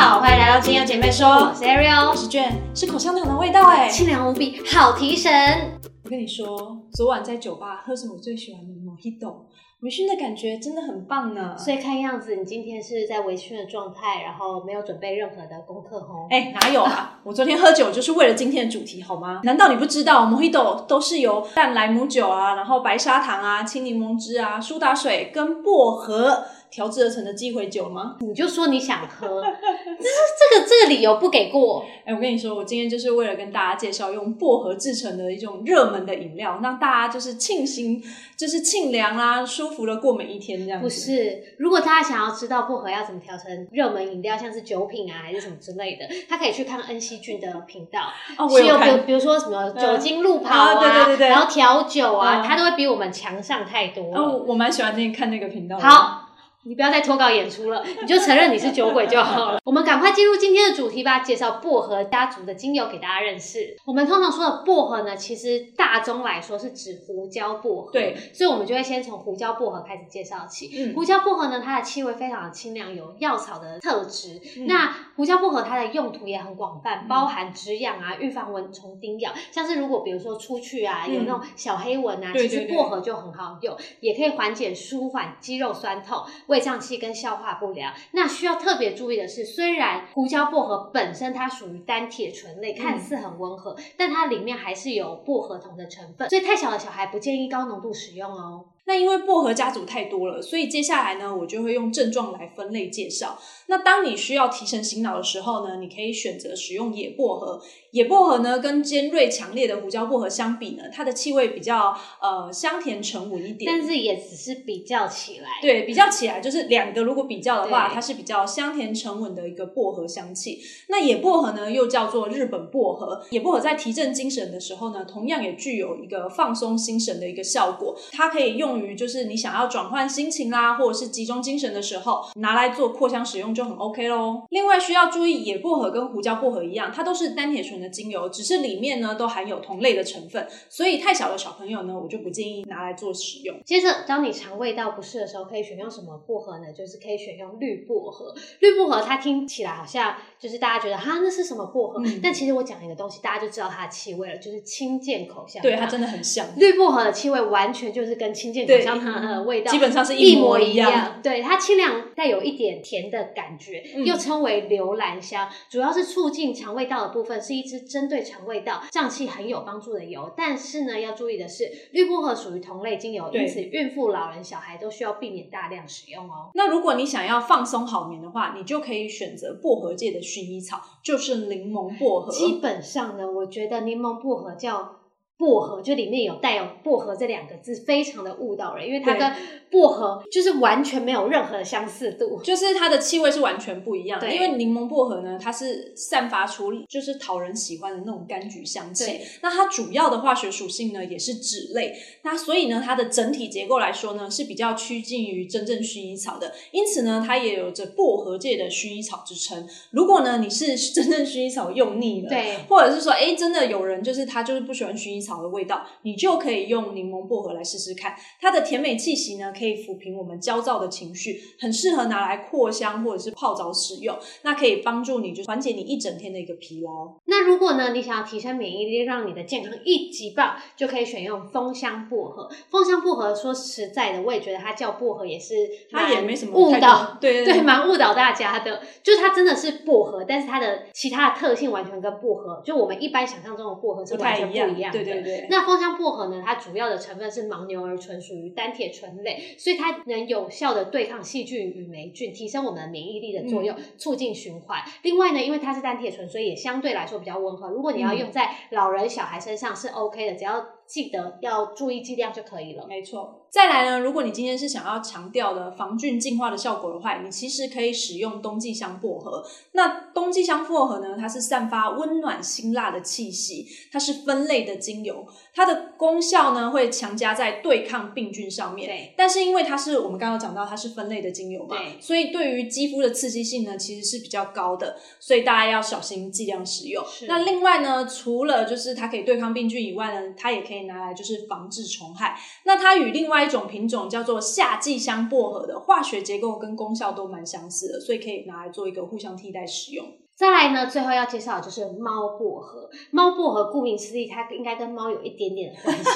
好，欢迎来到金优姐妹说，我是 Ariel，我是卷，是口香糖的味道哎，清凉无比，好提神。我跟你说，昨晚在酒吧喝着我最喜欢的 Mojito，微醺的感觉真的很棒呢。所以看样子你今天是在微醺的状态，然后没有准备任何的功课哦。哎，哪有啊？我昨天喝酒就是为了今天的主题，好吗？难道你不知道 Mojito 都是由淡莱姆酒啊，然后白砂糖啊、青柠檬汁啊、苏打水跟薄荷。调制而成的鸡尾酒吗？你就说你想喝，这是这个这个理由不给过。哎，我跟你说，我今天就是为了跟大家介绍用薄荷制成的一种热门的饮料，让大家就是庆幸，就是清凉啦，舒服的过每一天这样子。不是，如果大家想要知道薄荷要怎么调成热门饮料，像是酒品啊还是什么之类的，他可以去看恩熙俊的频道。哦，我有比比如说什么酒精路跑啊，对对对对，然后调酒啊，他都会比我们强上太多。哦，我蛮喜欢那看那个频道。好。你不要再脱稿演出了，你就承认你是酒鬼就好了。我们赶快进入今天的主题吧，介绍薄荷家族的精油给大家认识。我们通常说的薄荷呢，其实大宗来说是指胡椒薄荷，对，所以我们就会先从胡椒薄荷开始介绍起。嗯，胡椒薄荷呢，它的气味非常的清凉，有药草的特质。那胡椒薄荷它的用途也很广泛，包含止痒啊、预防蚊虫叮咬，像是如果比如说出去啊有那种小黑蚊啊，其实薄荷就很好用，也可以缓解舒缓肌肉酸痛。胃胀气跟消化不良，那需要特别注意的是，虽然胡椒薄荷本身它属于单铁醇类，看似很温和，但它里面还是有薄荷酮的成分，所以太小的小孩不建议高浓度使用哦。那因为薄荷家族太多了，所以接下来呢，我就会用症状来分类介绍。那当你需要提神醒脑的时候呢，你可以选择使用野薄荷。野薄荷呢，跟尖锐强烈的胡椒薄荷相比呢，它的气味比较呃香甜沉稳一点。但是也只是比较起来，对，比较起来就是两个如果比较的话，它是比较香甜沉稳的一个薄荷香气。那野薄荷呢，又叫做日本薄荷。野薄荷在提振精神的时候呢，同样也具有一个放松心神的一个效果。它可以用于就是你想要转换心情啦，或者是集中精神的时候，拿来做扩香使用就很 OK 喽。另外需要注意，野薄荷跟胡椒薄荷一样，它都是单铁醇的精油，只是里面呢都含有同类的成分，所以太小的小朋友呢，我就不建议拿来做使用。接着，当你肠胃道不适的时候，可以选用什么薄荷呢？就是可以选用绿薄荷。绿薄荷它听起来好像就是大家觉得哈那是什么薄荷，但其实我讲一个东西，大家就知道它的气味了，就是清健口香。对，它真的很像绿薄荷的气味，完全就是跟清健口香糖。呃，味道基本上是一模一样。对，它清凉，带有一点甜的感觉，又称为留兰香，主要是促进肠胃道的部分，是一支针对肠胃道胀气很有帮助的油。但是呢，要注意的是，绿薄荷属于同类精油，因此孕妇、老人、小孩都需要避免大量使用哦。那如果你想要放松好眠的话，你就可以选择薄荷界的薰衣草，就是柠檬薄荷。基本上呢，我觉得柠檬薄荷叫。薄荷就里面有带有薄荷这两个字，非常的误导人，因为它跟薄荷就是完全没有任何的相似度，就是它的气味是完全不一样。因为柠檬薄荷呢，它是散发出就是讨人喜欢的那种柑橘香气。那它主要的化学属性呢，也是脂类。那所以呢，它的整体结构来说呢，是比较趋近于真正薰衣草的。因此呢，它也有着薄荷界的薰衣草之称。如果呢，你是真正薰衣草用腻了，对，或者是说，哎，真的有人就是他就是不喜欢薰衣草。草的味道，你就可以用柠檬薄荷来试试看。它的甜美气息呢，可以抚平我们焦躁的情绪，很适合拿来扩香或者是泡澡使用。那可以帮助你就缓解你一整天的一个疲劳。那如果呢，你想要提升免疫力，让你的健康一级棒，就可以选用枫香薄荷。枫香薄荷说实在的，我也觉得它叫薄荷也是它也没什么误导，对对，蛮误导大家的。就是它真的是薄荷，但是它的其他的特性完全跟薄荷，就我们一般想象中的薄荷是完全不一样。对对对。那枫香薄荷呢？它主要的成分是牦牛儿醇，属于单铁醇类，所以它能有效的对抗细菌与霉菌，提升我们的免疫力的作用，促进循环。另外呢，因为它是单铁醇，所以也相对来说比较温和。如果你要用在老人、小孩身上是 OK 的，只要记得要注意剂量就可以了。没错。再来呢，如果你今天是想要强调的防菌净化的效果的话，你其实可以使用冬季香薄荷。那冬季香薄荷呢，它是散发温暖辛辣的气息，它是分类的精油，它的功效呢会强加在对抗病菌上面。对。但是因为它是我们刚刚讲到它是分类的精油嘛，所以对于肌肤的刺激性呢其实是比较高的，所以大家要小心剂量使用。那另外呢，除了就是它可以对抗病菌以外呢，它也可以以拿来就是防治虫害。那它与另外一种品种叫做夏季香薄荷的化学结构跟功效都蛮相似的，所以可以拿来做一个互相替代使用。再来呢，最后要介绍的就是猫薄荷。猫薄荷顾名思义，它应该跟猫有一点点的关系，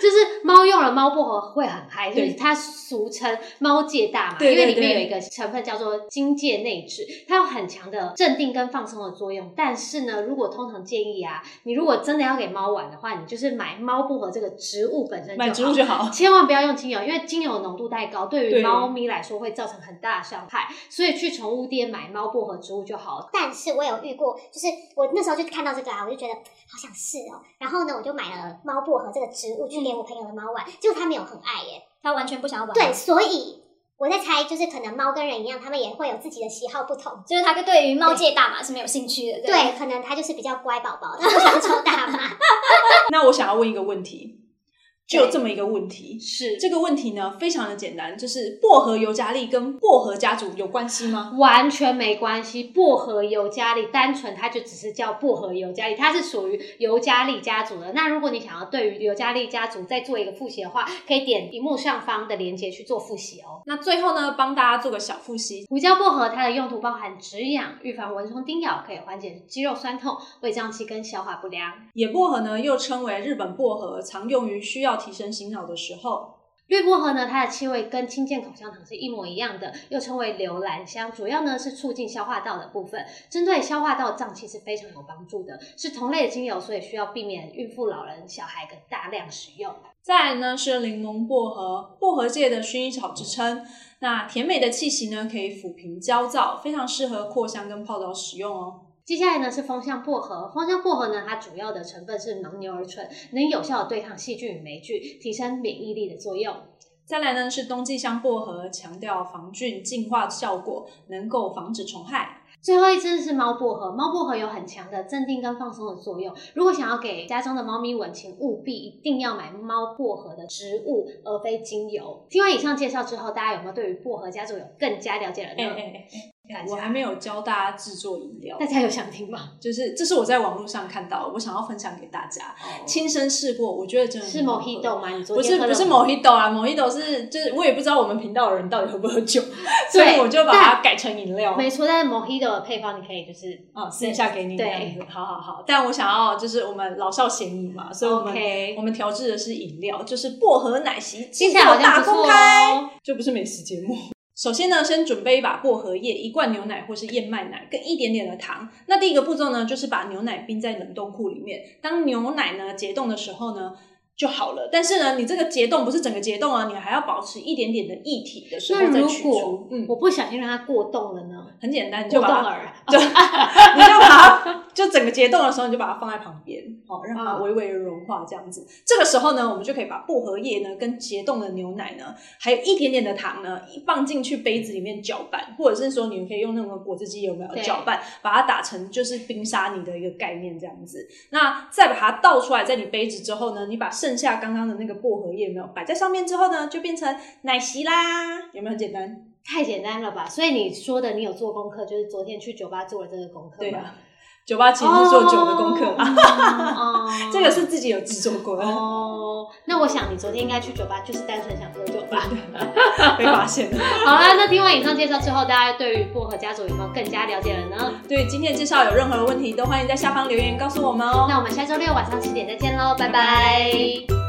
就是猫用了猫薄荷会很嗨，就是它俗称猫界大嘛，因为里面有一个成分叫做金芥内酯，它有很强的镇定跟放松的作用。但是呢，如果通常建议啊，你如果真的要给猫玩的话，你就是买猫薄荷这个植物本身，买植物就好，千万不要用精油，因为精油浓度太高，对于猫咪来说会造成很大的伤害。所以去宠物店买猫薄荷植物就好了。但是我有遇过，就是我那时候就看到这个啊，我就觉得好想试哦。然后呢，我就买了猫薄荷这个植物去给我朋友的猫玩，结果他没有很爱耶，他完全不想要玩。对，所以我在猜，就是可能猫跟人一样，他们也会有自己的喜好不同，就是他对于猫界大麻是没有兴趣的。对，可能他就是比较乖宝宝，他不想抽大麻。那我想要问一个问题。就这么一个问题，是这个问题呢，非常的简单，就是薄荷尤加利跟薄荷家族有关系吗？完全没关系，薄荷尤加利单纯它就只是叫薄荷尤加利，它是属于尤加利家族的。那如果你想要对于尤加利家族再做一个复习的话，可以点屏幕上方的链接去做复习哦。那最后呢，帮大家做个小复习，胡椒薄荷它的用途包含止痒、预防蚊虫叮咬，可以缓解肌肉酸痛、胃胀气跟消化不良。野薄荷呢，又称为日本薄荷，常用于需要提升醒脑的。时候，绿薄荷呢，它的气味跟清健口香糖是一模一样的，又称为留兰香，主要呢是促进消化道的部分，针对消化道胀气是非常有帮助的，是同类的精油，所以需要避免孕妇、老人、小孩跟大量使用。再来呢是柠檬薄荷，薄荷界的薰衣草之称，那甜美的气息呢可以抚平焦躁，非常适合扩香跟泡澡使用哦。接下来呢是芳香薄荷，芳香薄荷呢，它主要的成分是牦牛儿醇，能有效的对抗细菌与霉菌，提升免疫力的作用。再来呢是冬季香薄荷，强调防菌净化效果，能够防止虫害。最后一支是猫薄荷，猫薄荷有很强的镇定跟放松的作用。如果想要给家中的猫咪闻，请务必一定要买猫薄荷的植物，而非精油。听完以上介绍之后，大家有没有对于薄荷家族有更加了解了呢？我还没有教大家制作饮料，大家有想听吗？就是这是我在网络上看到，我想要分享给大家，亲身试过，我觉得真的是 Mojito 吗？你不是不是 Mojito 啊，Mojito 是就是我也不知道我们频道的人到底喝不喝酒，所以我就把它改成饮料。没错，但是 Mojito 的配方你可以就是啊私底下给你这样子，好好好。但我想要就是我们老少咸宜嘛，所以我们我们调制的是饮料，就是薄荷奶昔，接下来大公开，就不是美食节目。首先呢，先准备一把薄荷叶、一罐牛奶或是燕麦奶，跟一点点的糖。那第一个步骤呢，就是把牛奶冰在冷冻库里面。当牛奶呢结冻的时候呢。就好了，但是呢，你这个结冻不是整个结冻啊，你还要保持一点点的液体的时候再取出。嗯，我不小心让它过冻了呢？很简单，你就把它，就你就把它，就整个结冻的时候，你就把它放在旁边，好，让它微微的融化这样子。这个时候呢，我们就可以把薄荷叶呢跟结冻的牛奶呢，还有一点点的糖呢，放进去杯子里面搅拌，或者是说你们可以用那种果汁机有没有搅拌，把它打成就是冰沙泥的一个概念这样子。那再把它倒出来，在你杯子之后呢，你把剩剩下刚刚的那个薄荷叶没有摆在上面之后呢，就变成奶昔啦，有没有很简单？太简单了吧？所以你说的你有做功课，就是昨天去酒吧做了这个功课。对啊，酒吧其实是做酒的功课嘛，这个是自己有制作过的。哦，那我想你昨天应该去酒吧，就是单纯想喝酒吧？被发现了。好啦，那听完以上介绍之后，大家对于薄荷家族有没有更加了解了呢？对今天的介绍有任何的问题，都欢迎在下方留言告诉我们哦。那我们下周六晚上七点再见喽，拜拜。